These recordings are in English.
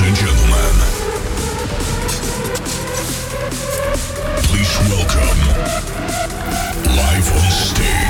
And gentlemen, please welcome live on stage.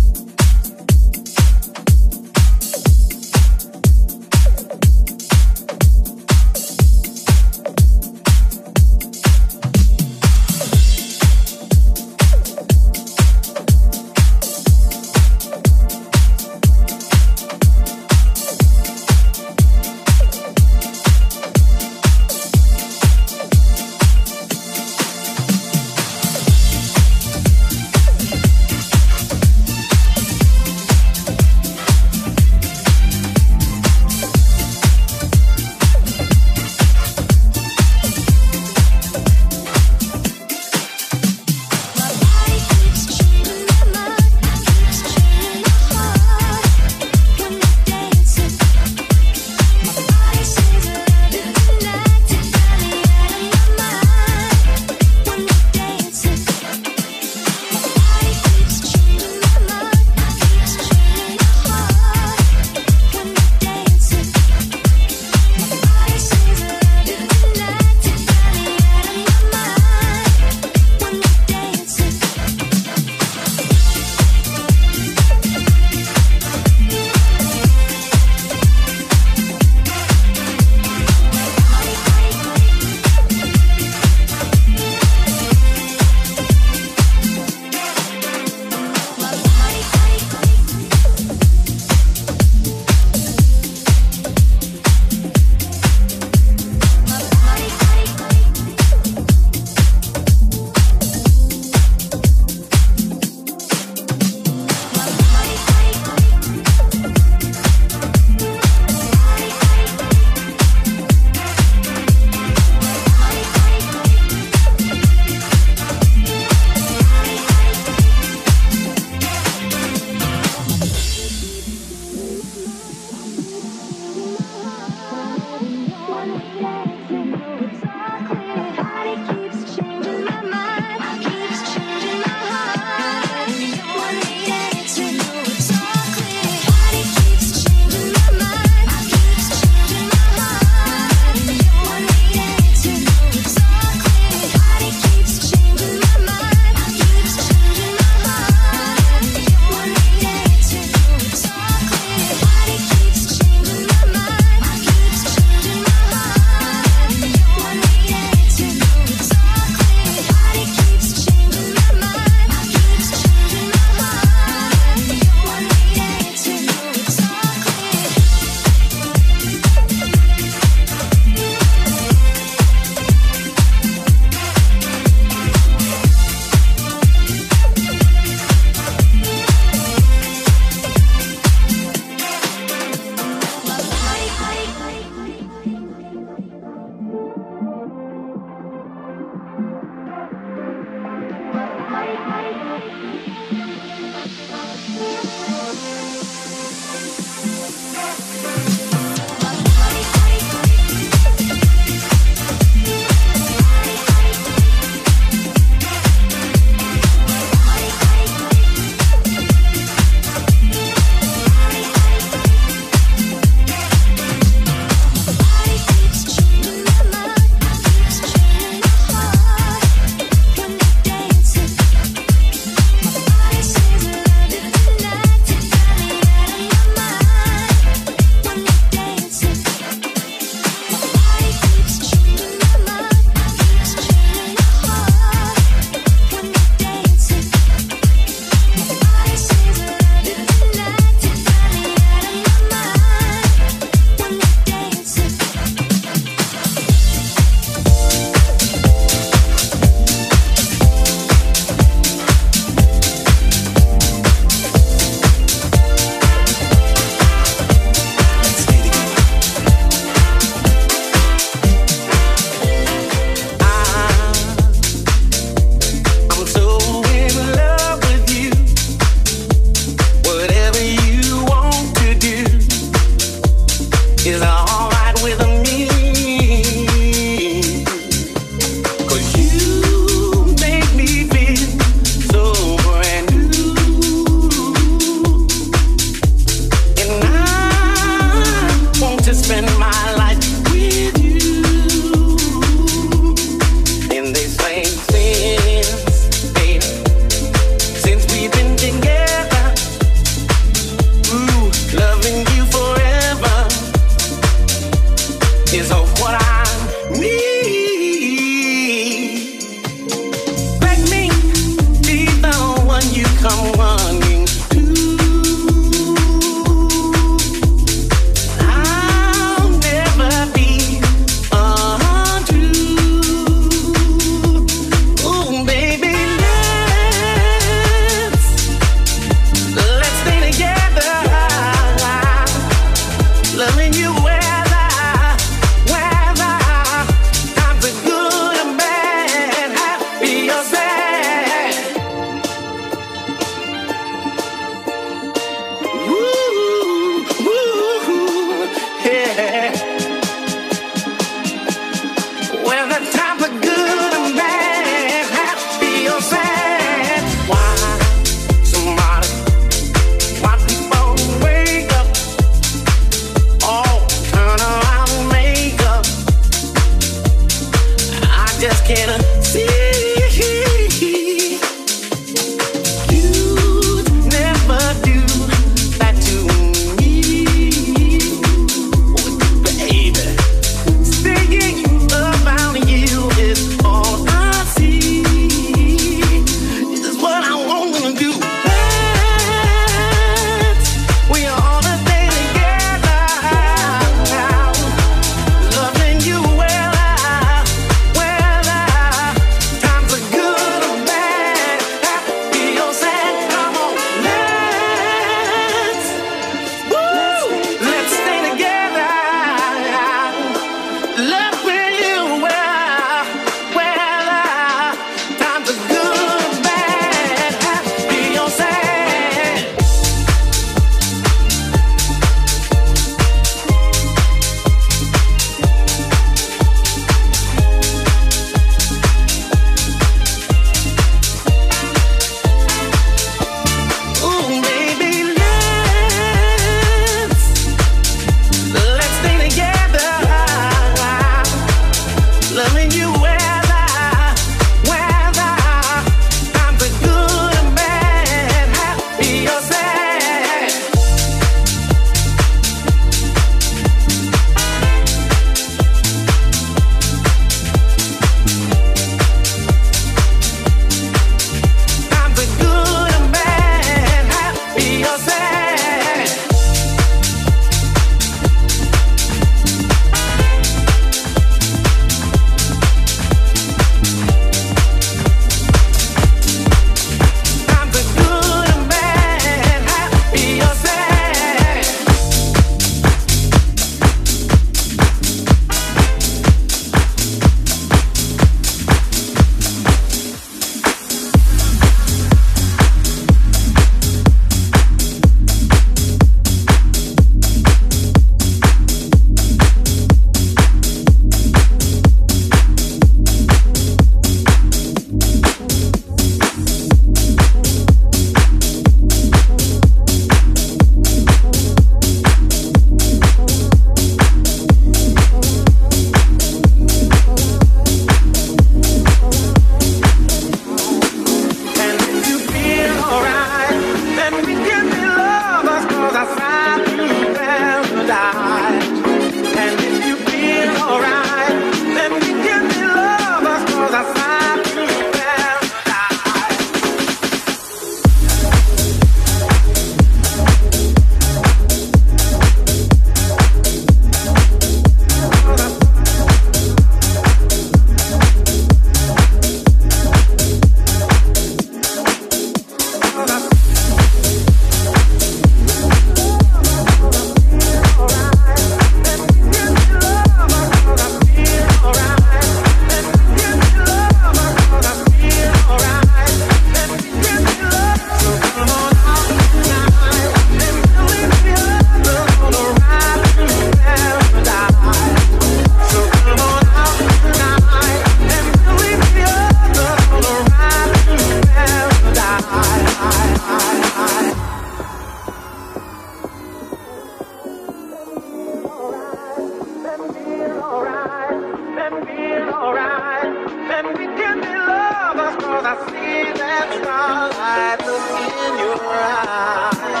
I look in your eyes.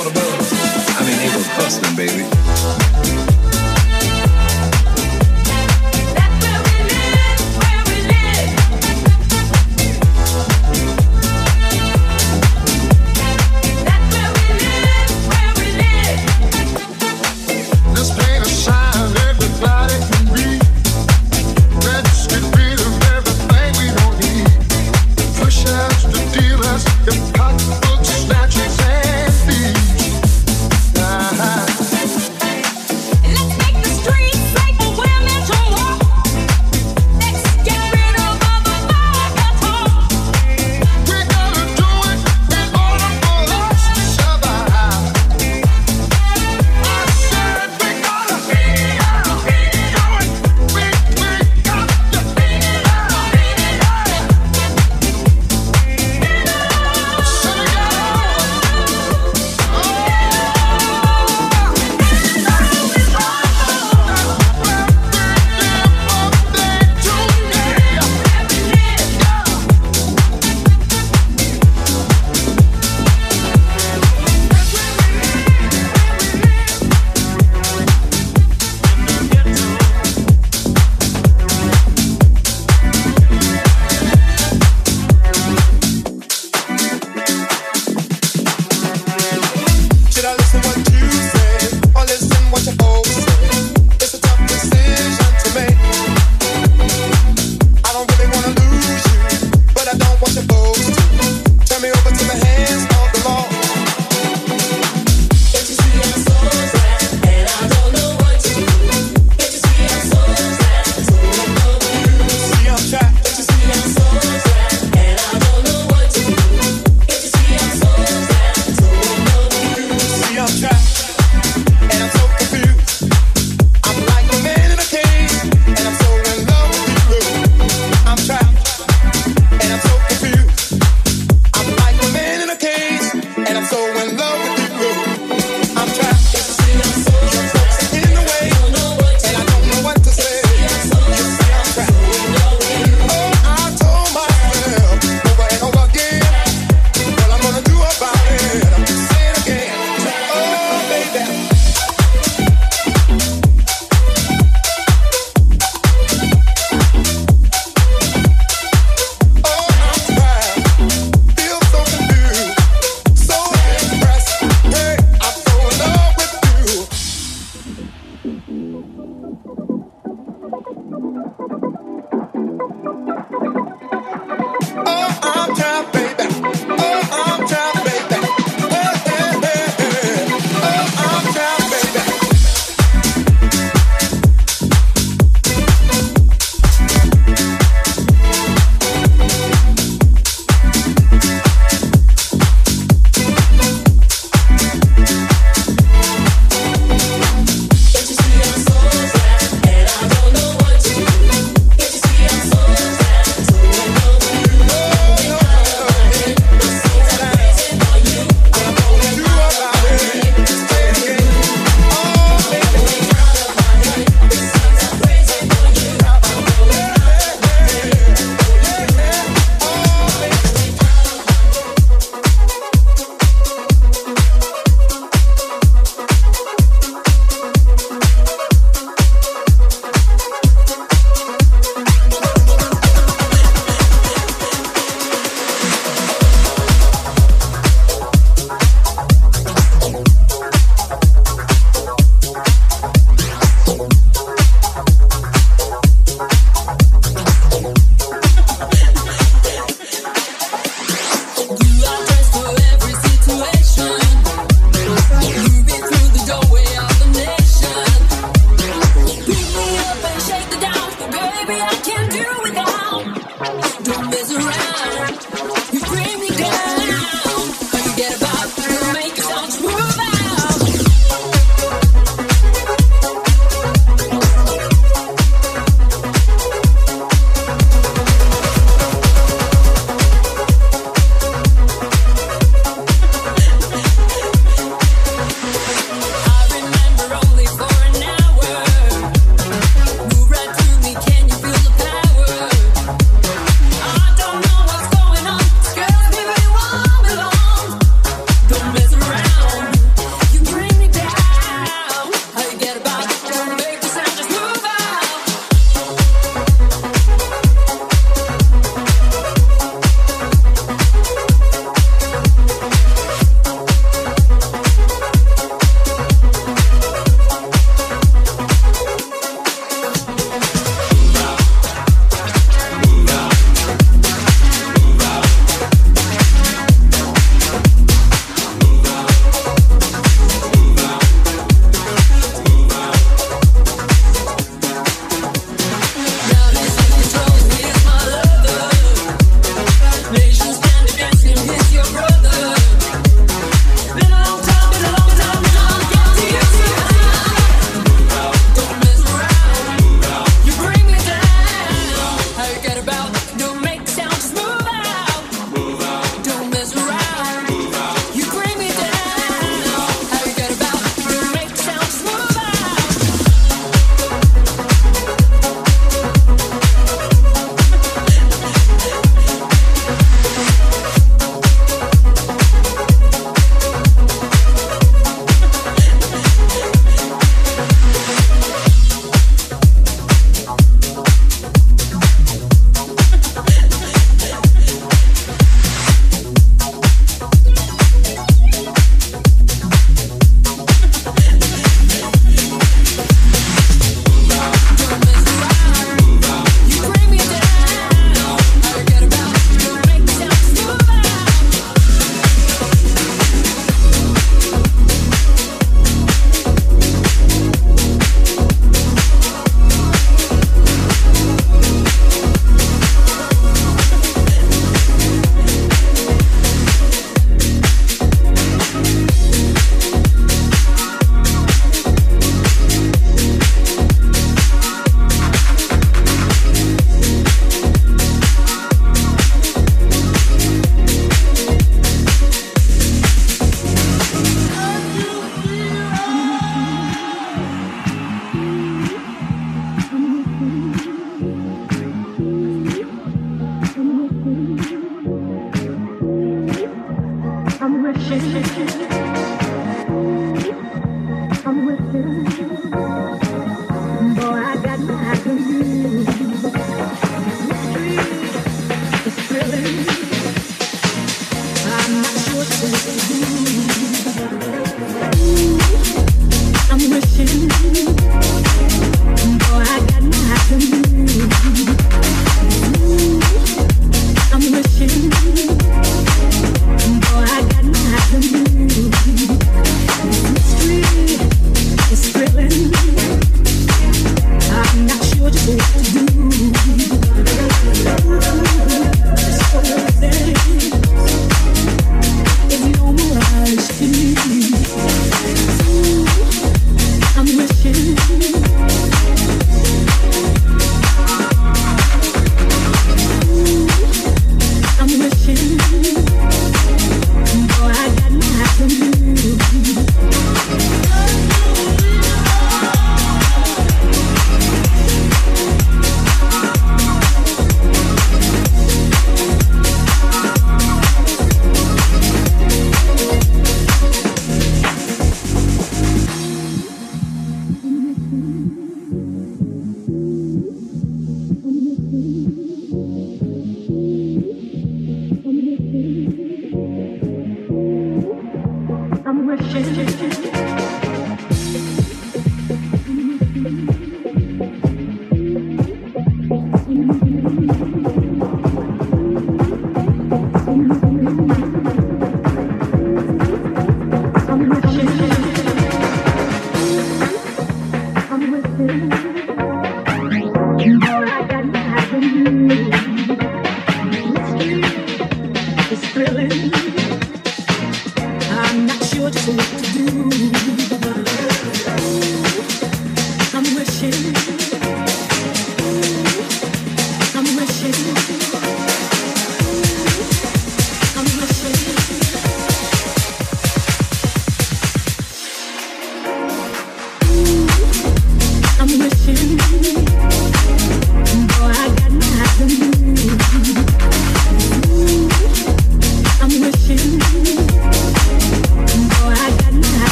affordability. I mean, equals hustling, baby.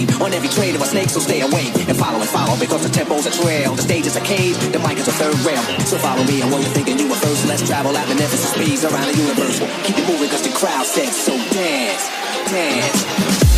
made. On every trade of a snake, so stay awake and follow and follow because the tempo's a trail. The stage is a cave, the mic is a third rail. So follow me and what you're thinking you were first, let's travel at beneficent speeds around the universe. Keep it moving because the crowd says so dance, dance.